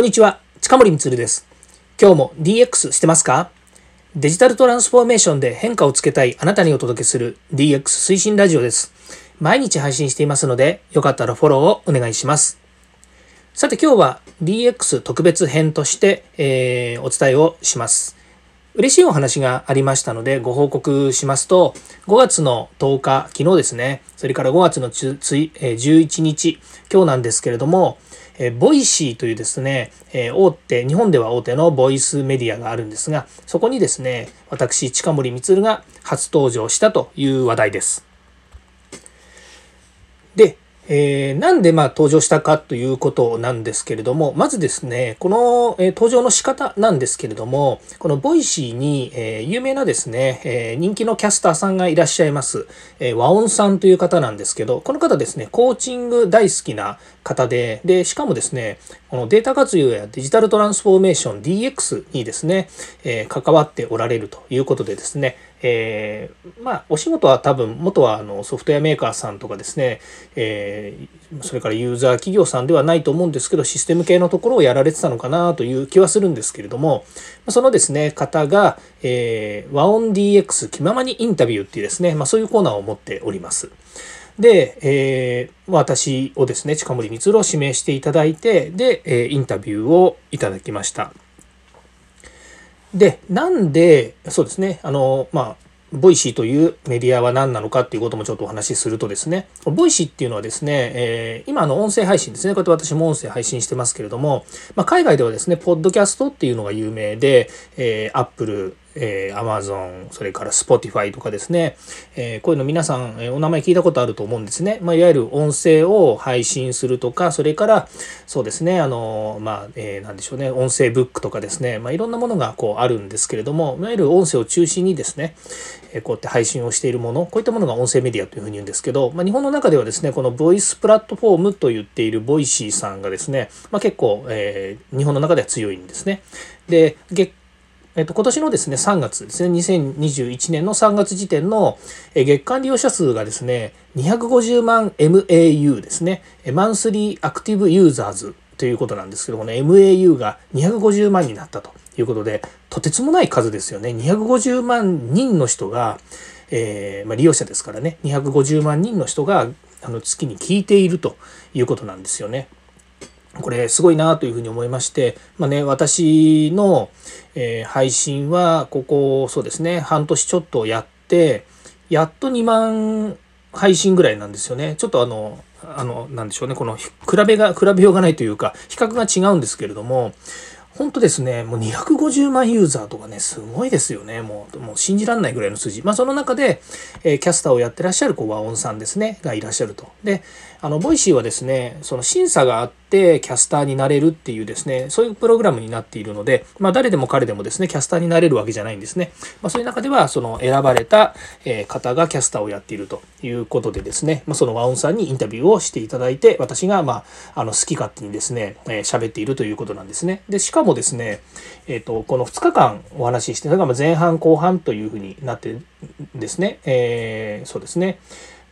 こんにちは、近森光です。今日も DX してますか？デジタルトランスフォーメーションで変化をつけたいあなたにお届けする DX 推進ラジオです。毎日配信していますので、よかったらフォローをお願いします。さて今日は DX 特別編として、えー、お伝えをします。嬉しいお話がありましたのでご報告しますと、5月の10日、昨日ですね、それから5月の11日、今日なんですけれども、え Voicyというですね、え大手、日本では大手のボイスメディアがあるんですが、そこにですね、私、近森光が初登場したという話題です。で、えー、なんでまあ登場したかということなんですけれども、まずですね、この、え、登場の仕方なんですけれども、この Voicyに、え、有名なですね、え人気のキャスターさんがいらっしゃいます、え和音さんという方なんですけど、この方ですね、コーチング大好きな方で、で、しかもですね、このデータ活用やデジタルトランスフォーメーション DX にですね、え関わっておられるということでですね、えー、まあ、お仕事は多分、元はあのソフトウェアメーカーさんとかですね、えー、それからユーザー企業さんではないと思うんですけど、システム系のところをやられてたのかなという気はするんですけれども、そのですね、方が、えー、和音 DX 気ままにインタビューっていうですね、まあ、そういうコーナーを持っております。で、えー、私をですね、近森光郎を指名していただいて、で、えインタビューをいただきました。で、なんで、そうですね、あの、まあ、 Voicyというメディアは何なのかっていうこともちょっとお話しするとですね、 Voicyっていうのはですね、えー、今の音声配信ですね、こうやって私も音声配信してますけれども、まあ、海外ではですね、ポッドキャストっていうのが有名で、えー、Apple、えー、Amazon、それから Spotify とかですね、えー、こういうの皆さん、えー、お名前聞いたことあると思うんですね。まあ、いわゆる音声を配信するとか、それから、そうですね、あの、まあ、えー、なんでしょうね、音声ブックとかですね、まあ、いろんなものがこうあるんですけれども、いわゆる音声を中心にですね、えこうやって配信をしているもの、こういったものが音声メディアというふうに言うんですけど、まあ、日本の中ではですね、このボイスプラットフォームと言っている Voicyさんがですね、まあ、結構、えー、日本の中では強いんですね。で、月えっと、今年のですね、3月ですね、2021年の3月時点の月間利用者数がですね、250万 MAU ですね、マンスリーアクティブユーザーズということなんですけどもね、MAU が250万になったということで、とてつもない数ですよね。250万人の人が、えー、まあ、利用者ですからね、250万人の人があの月に聞いているということなんですよね。これすごいなというふうに思いまして、まあね、私の、え、配信はここそうですね半年ちょっとやってやっと2万配信ぐらいなんですよねちょっとあのあのなんでしょうねこの比べが比べようがないというか比較が違うんですけれども本当ですね、もう250万ユーザーとかね、すごいですよね。もう、もう信じられないぐらいの数字。まあ、その中で、えー、キャスターをやってらっしゃる、こう、和音さんですね、がいらっしゃると。で、あの、 Voicyはですね、その審査があって、キャスターになれるっていうですね、そういうプログラムになっているので、まあ、誰でも彼でもですね、キャスターになれるわけじゃないんですね。まあ、そういう中では、その選ばれた、方がキャスターをやっているということでですね、まあ、その和音さんにインタビューをしていただいて、私が、まあ、あの、好き勝手にですね、えー、喋っているということなんですね。で、しかもですね、えっ、ー、と、この2日間お話しして、それが前半後半というふうになってですね、えー、そうですね。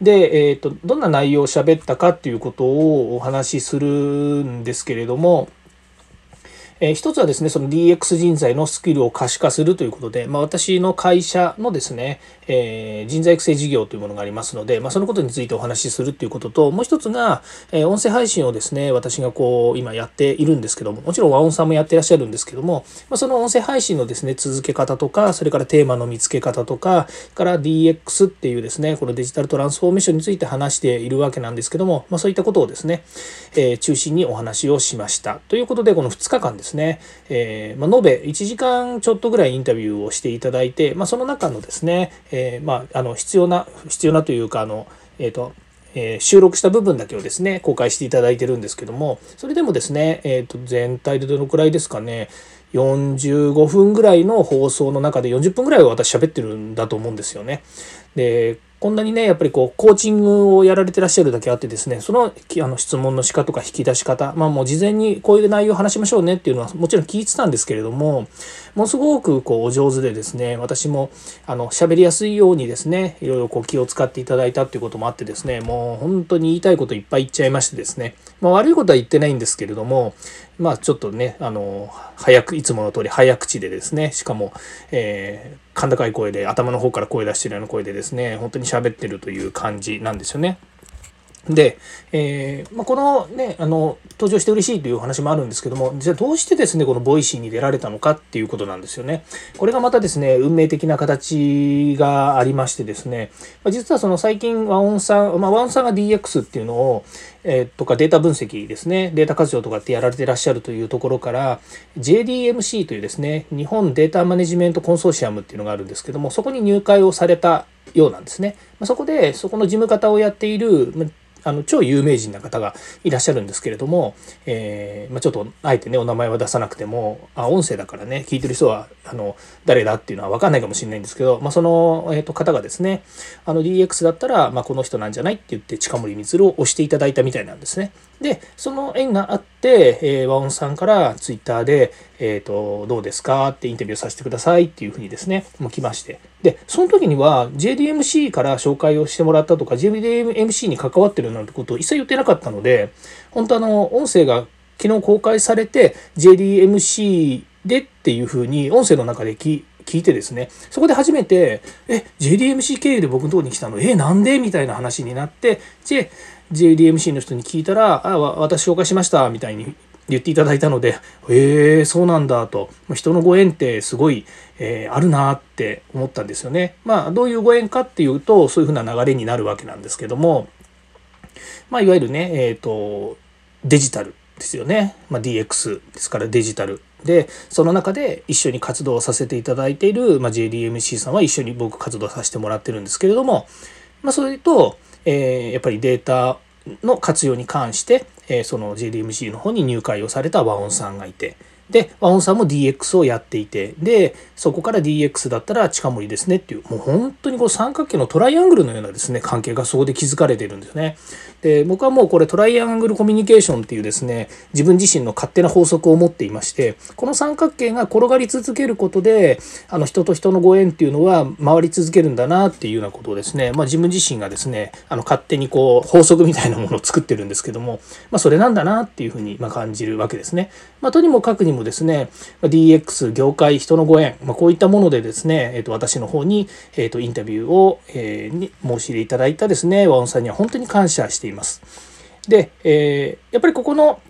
で、えっ、ー、と、どんな内容を喋ったかっていうことをお話しするんですけれども、えー、一つはですね、その DX 人材のスキルを可視化するということで、まあ、私の会社のですね、えー、人材育成事業というものがありますので、まあ、そのことについてお話しするということと、もう一つが、えー、音声配信をですね、私がこう、今やっているんですけども、もちろん和音さんもやってらっしゃるんですけども、まあ、その音声配信のですね、続け方とか、それからテーマの見つけ方とか、から DX っていうですね、このデジタルトランスフォーメーションについて話しているわけなんですけども、まあ、そういったことをですね、えー、中心にお話をしました。ということで、この2日間ですですね、えー、まあ、延べ1時間ちょっとぐらいインタビューをしていただいて、まあ、その中のですね、えー、まあ、あの必要な必要なというかあの、えーとえ、収録した部分だけをですね公開していただいてるんですけどもそれでもですね、えー、と全体でどのくらいですかね45分ぐらいの放送の中で40分ぐらいは私喋ってるんだと思うんですよね。でこんなにねやっぱりこうコーチングをやられてらっしゃるだけあってですねそのあの質問の仕方とか引き出し方まあもう事前にこういう内容を話しましょうねっていうのはもちろん聞いてたんですけれどもものすごくこうお上手でですね私もあの喋りやすいようにですねいろいろこう気を使っていただいたっていうこともあってですねもう本当に言いたいこといっぱい言っちゃいましてですね、まあ、悪いことは言ってないんですけれどもまあちょっとねあの早くいつもの通り早口でですねしかも、えー、甲高い声で頭の方から声出してるような声でですね本当に喋ってるという感じなんですよね。で、えーまあ、このねあの登場して嬉しいという話もあるんですけどもじゃあどうしてですねこの Voicyに出られたのかっていうことなんですよね。これがまたですね運命的な形がありましてですね、まあ、実はその最近和音さん、まあ、和音さんが DX っていうのを、えー、とかデータ分析ですねデータ活用とかってやられてらっしゃるというところから JDMC というですね日本データマネジメントコンソーシアムっていうのがあるんですけどもそこに入会をされたようなんですね。まあ、そこでそこの事務方をやっているあの超有名人な方がいらっしゃるんですけれども、えー、まあ、ちょっとあえてねお名前は出さなくてもあ音声だからね聞いてる人はあの誰だっていうのは分かんないかもしれないんですけど、まあ、その、えー、と方がですねあの DX だったら、まあ、この人なんじゃないって言って近森光を押していただいたみたいなんですね。でその縁があって、えー、和音さんからツイッターで、えーと、どうですかってインタビューさせてくださいっていうふうにですねもう来ましてでその時には JDMC から紹介をしてもらったとか JDMC に関わってるなんてことを一切言ってなかったので本当あの音声が昨日公開されて JDMC でっていうふうに音声の中で聞聞いてですねそこで初めて「え JDMC 経由で僕のとこに来たの？えなんで?」みたいな話になってで JDMC の人に聞いたら「あ私紹介しました」みたいに言っていただいたので「へえそうなんだ」と人のご縁ってすごい、えー、あるなって思ったんですよね。まあどういうご縁かっていうとそういうふうな流れになるわけなんですけどもまあいわゆるねえっ、ー、とデジタルですよね、まあ、DX ですからデジタル。でその中で一緒に活動させていただいている、まあ、JDMC さんは一緒に僕活動させてもらってるんですけれども、まあ、それとえー、やっぱりデータの活用に関して、えー、その JDMC の方に入会をされた和音さんがいてで和音さんも DX をやっていてでそこから DX だったら近森ですねっていうもう本当にこう三角形のトライアングルのようなですね関係がそこで築かれているんですよね。で僕はもうこれトライアングルコミュニケーションっていうですね自分自身の勝手な法則を持っていましてこの三角形が転がり続けることであの人と人のご縁っていうのは回り続けるんだなっていうようなことをですね、まあ、自分自身がですねあの勝手にこう法則みたいなものを作ってるんですけども、まあ、それなんだなっていうふうにま感じるわけですね。まあ、とにもかくにもですね DX 業界人のご縁、まあ、こういったものでですね、えー、と私の方に、えー、とインタビューを、えー、に申し入れいただいたですね和音さんには本当に感謝しています。で、えー、やっぱりここの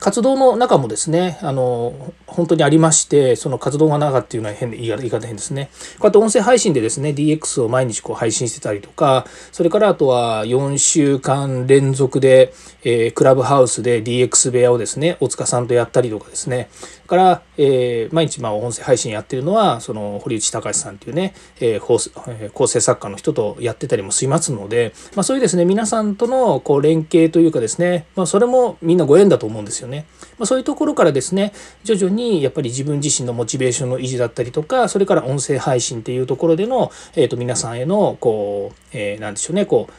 活動の中もですね、あの、本当にありまして、その活動が長っていうのは変で、言い方変ですね。こうやって音声配信でですね、DX を毎日こう配信してたりとか、それからあとは4週間連続で、えー、クラブハウスで DX 部屋をですね、大塚さんとやったりとかですね、から、えー、毎日まあ音声配信やってるのは、その堀内隆さんっていうね、えー、構成作家の人とやってたりもしますので、まあそういうですね、皆さんとのこう連携というかですね、まあそれもみんなご縁だと思うんですですよね。まあそういうところからですね、徐々にやっぱり自分自身のモチベーションの維持だったりとか、それから音声配信っていうところでの、えっ、ー、と皆さんへの、こう、えー、なんでしょうね、こう、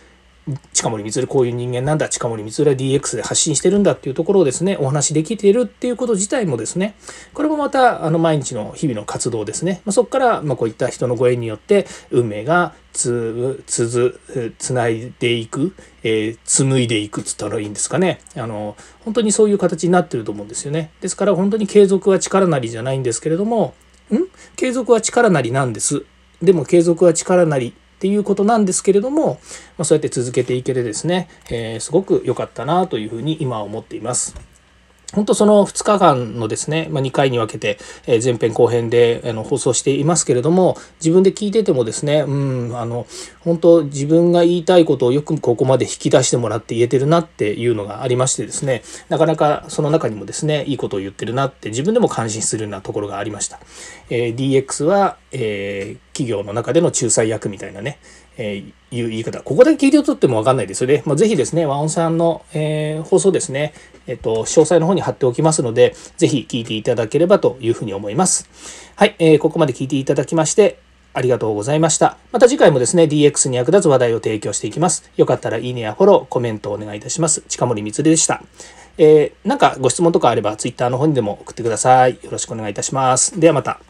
近森光こういう人間なんだ近森光は DX で発信してるんだっていうところをですねお話できているっていうこと自体もですねこれもまたあの毎日の日々の活動ですね、まあ、そこからまこういった人のご縁によって運命がつつつないでいく、えー、紡いでいくっつったらいいんですかね。あの本当にそういう形になってると思うんですよね。ですから本当に継続は力なりじゃないんですけれどもん？継続は力なりなんです。でも継続は力なりっていうことなんですけれども、まあ、そうやって続けていけてですね、えー、すごく良かったなというふうに今思っています。本当その2日間のですね、まあ、2回に分けて、え前編後編であの放送していますけれども自分で聞いててもですねうんあの本当自分が言いたいことをよくここまで引き出してもらって言えてるなっていうのがありましてですねなかなかその中にもですねいいことを言ってるなって自分でも感心するようなところがありました。えー、DX は、えー、企業の中での仲裁役みたいなね、えー、いう言い方。ここだけ聞いてとってもわかんないですよね。まあ、ぜひですね、和音さんの、えー、放送ですね、えっ、と、詳細の方に貼っておきますので、ぜひ聞いていただければというふうに思います。はい、えー、ここまで聞いていただきまして、ありがとうございま。した。また次回もですね、DX に役立つ話題を提供していきます。よかったらいいねやフォロー、コメントをお願いいたします。近森光でした。えー、なんかご質問とかあれば Twitter の方にでも送ってください。よろしくお願いいたします。ではまた。